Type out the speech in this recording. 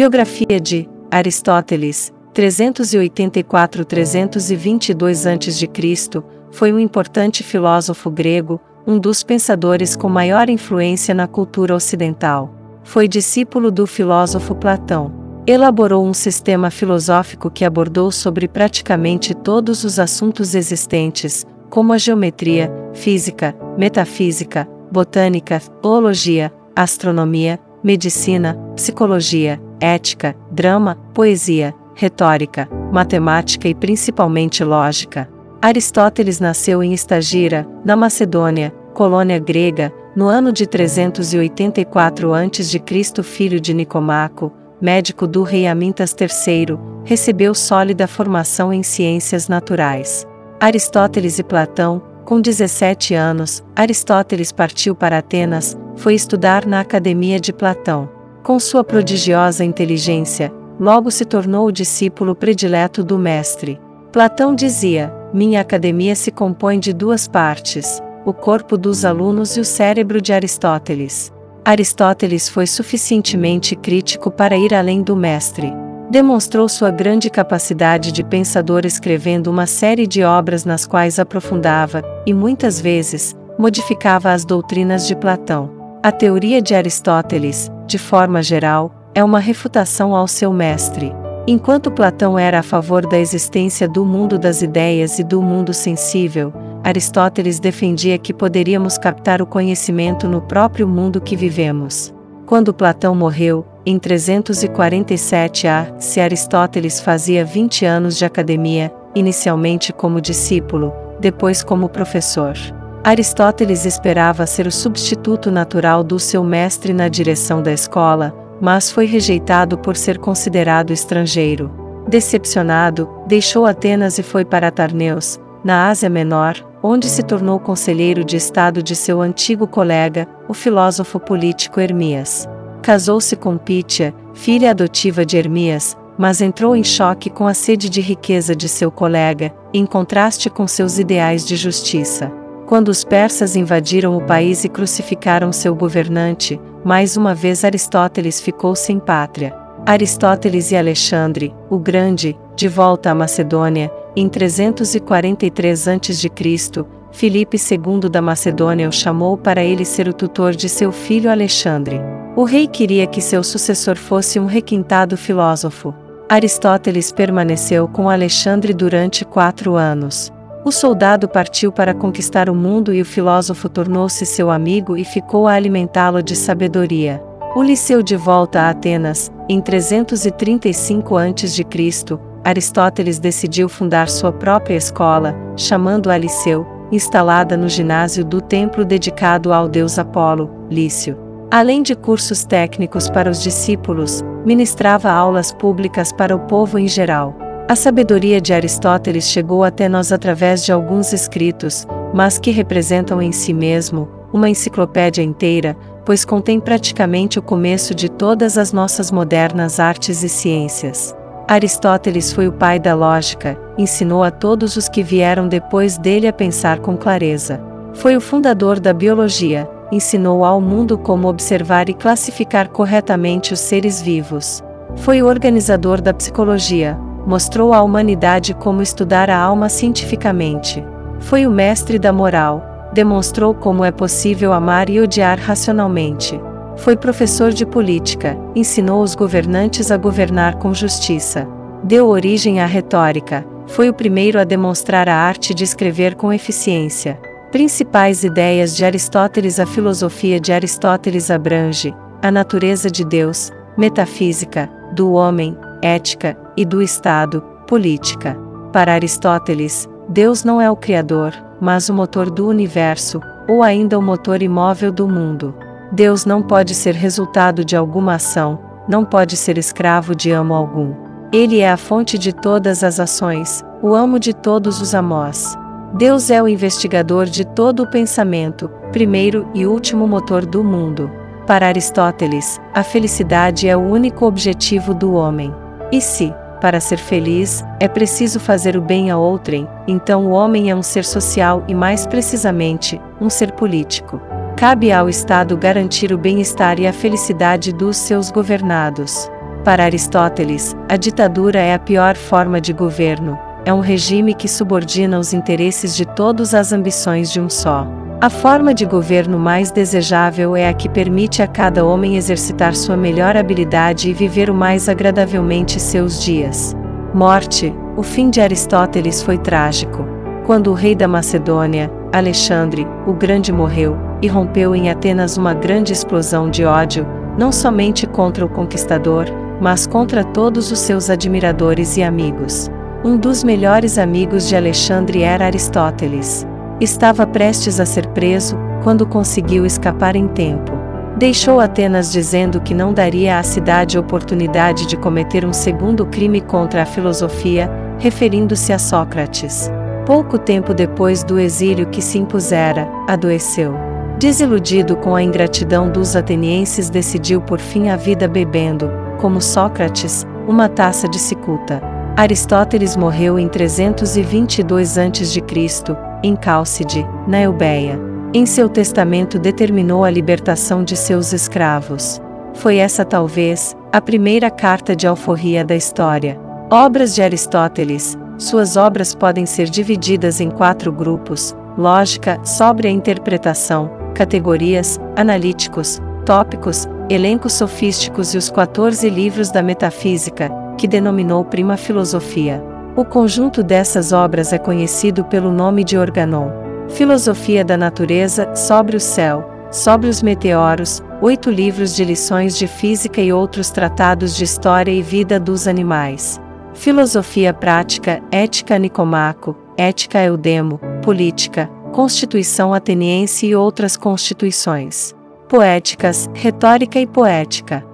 Biografia de Aristóteles, 384-322 a.C., foi um importante filósofo grego, um dos pensadores com maior influência na cultura ocidental. Foi discípulo do filósofo Platão. Elaborou um sistema filosófico que abordou sobre praticamente todos os assuntos existentes, como a geometria, física, metafísica, botânica, zoologia, astronomia, medicina, psicologia, ética, drama, poesia, retórica, matemática e principalmente lógica. Aristóteles nasceu em Estagira, na Macedônia, colônia grega, no ano de 384 a.C., filho de Nicomaco, médico do rei Amintas III, recebeu sólida formação em ciências naturais. Aristóteles e Platão, com 17 anos, Aristóteles partiu para Atenas, foi estudar na Academia de Platão. Com sua prodigiosa inteligência, logo se tornou o discípulo predileto do mestre. Platão dizia: Minha academia se compõe de duas partes, o corpo dos alunos e o cérebro de Aristóteles. Aristóteles foi suficientemente crítico para ir além do mestre. Demonstrou sua grande capacidade de pensador escrevendo uma série de obras nas quais aprofundava, e muitas vezes, modificava as doutrinas de Platão. A teoria de Aristóteles, de forma geral, é uma refutação ao seu mestre. Enquanto Platão era a favor da existência do mundo das ideias e do mundo sensível, Aristóteles defendia que poderíamos captar o conhecimento no próprio mundo que vivemos. Quando Platão morreu, em 347 a, se Aristóteles fazia 20 anos de academia, inicialmente como discípulo, depois como professor. Aristóteles esperava ser o substituto natural do seu mestre na direção da escola, mas foi rejeitado por ser considerado estrangeiro. Decepcionado, deixou Atenas e foi para Tarneus, na Ásia Menor, onde se tornou conselheiro de Estado de seu antigo colega, o filósofo político Hermias. Casou-se com Pítia, filha adotiva de Hermias, mas entrou em choque com a sede de riqueza de seu colega, em contraste com seus ideais de justiça. Quando os persas invadiram o país e crucificaram seu governante, mais uma vez Aristóteles ficou sem pátria. Aristóteles e Alexandre, o Grande, de volta à Macedônia, em 343 a.C., Filipe II da Macedônia o chamou para ele ser o tutor de seu filho Alexandre. O rei queria que seu sucessor fosse um requintado filósofo. Aristóteles permaneceu com Alexandre durante quatro anos. O soldado partiu para conquistar o mundo e o filósofo tornou-se seu amigo e ficou a alimentá-lo de sabedoria. O Liceu de volta a Atenas, em 335 a.C., Aristóteles decidiu fundar sua própria escola, chamando-a Liceu, instalada no ginásio do templo dedicado ao deus Apolo, Lício. Além de cursos técnicos para os discípulos, ministrava aulas públicas para o povo em geral. A sabedoria de Aristóteles chegou até nós através de alguns escritos, mas que representam em si mesmo uma enciclopédia inteira, pois contém praticamente o começo de todas as nossas modernas artes e ciências. Aristóteles foi o pai da lógica, ensinou a todos os que vieram depois dele a pensar com clareza. Foi o fundador da biologia, ensinou ao mundo como observar e classificar corretamente os seres vivos. Foi o organizador da psicologia, mostrou à humanidade como estudar a alma cientificamente. Foi o mestre da moral, demonstrou como é possível amar e odiar racionalmente. Foi professor de política, ensinou os governantes a governar com justiça. Deu origem à retórica, foi o primeiro a demonstrar a arte de escrever com eficiência. Principais ideias de Aristóteles A filosofia de Aristóteles abrange a natureza de Deus, metafísica, do homem, ética, e do Estado, política. Para Aristóteles, Deus não é o Criador, mas o motor do universo, ou ainda o motor imóvel do mundo. Deus não pode ser resultado de alguma ação, não pode ser escravo de amo algum. Ele é a fonte de todas as ações, o amo de todos os amós. Deus é o investigador de todo o pensamento, primeiro e último motor do mundo. Para Aristóteles, a felicidade é o único objetivo do homem. E se, para ser feliz, é preciso fazer o bem a outrem, então o homem é um ser social e, mais precisamente, um ser político. Cabe ao Estado garantir o bem-estar e a felicidade dos seus governados. Para Aristóteles, a ditadura é a pior forma de governo, é um regime que subordina os interesses de todos às ambições de um só. A forma de governo mais desejável é a que permite a cada homem exercitar sua melhor habilidade e viver o mais agradavelmente seus dias. Morte: O fim de Aristóteles foi trágico. Quando o rei da Macedônia, Alexandre, o Grande morreu, e rompeu em Atenas uma grande explosão de ódio, não somente contra o conquistador, mas contra todos os seus admiradores e amigos. Um dos melhores amigos de Alexandre era Aristóteles. Estava prestes a ser preso, quando conseguiu escapar em tempo. Deixou Atenas dizendo que não daria à cidade oportunidade de cometer um segundo crime contra a filosofia, referindo-se a Sócrates. Pouco tempo depois do exílio que se impusera, adoeceu. Desiludido com a ingratidão dos atenienses, decidiu por fim a vida bebendo, como Sócrates, uma taça de cicuta. Aristóteles morreu em 322 a.C., em Cálcide, na Eubéia. Em seu testamento determinou a libertação de seus escravos. Foi essa talvez a primeira carta de alforria da história. Obras de Aristóteles. Suas obras podem ser divididas em quatro grupos: lógica, sóbria interpretação, categorias, analíticos, tópicos, elencos sofísticos e os 14 livros da metafísica, que denominou Prima Filosofia. O conjunto dessas obras é conhecido pelo nome de Organon. Filosofia da Natureza, Sobre o Céu, Sobre os Meteoros, oito livros de lições de física e outros tratados de história e vida dos animais. Filosofia Prática, Ética Nicomaco, Ética Eudemo, Política, Constituição Ateniense e outras constituições. Poéticas, Retórica e Poética.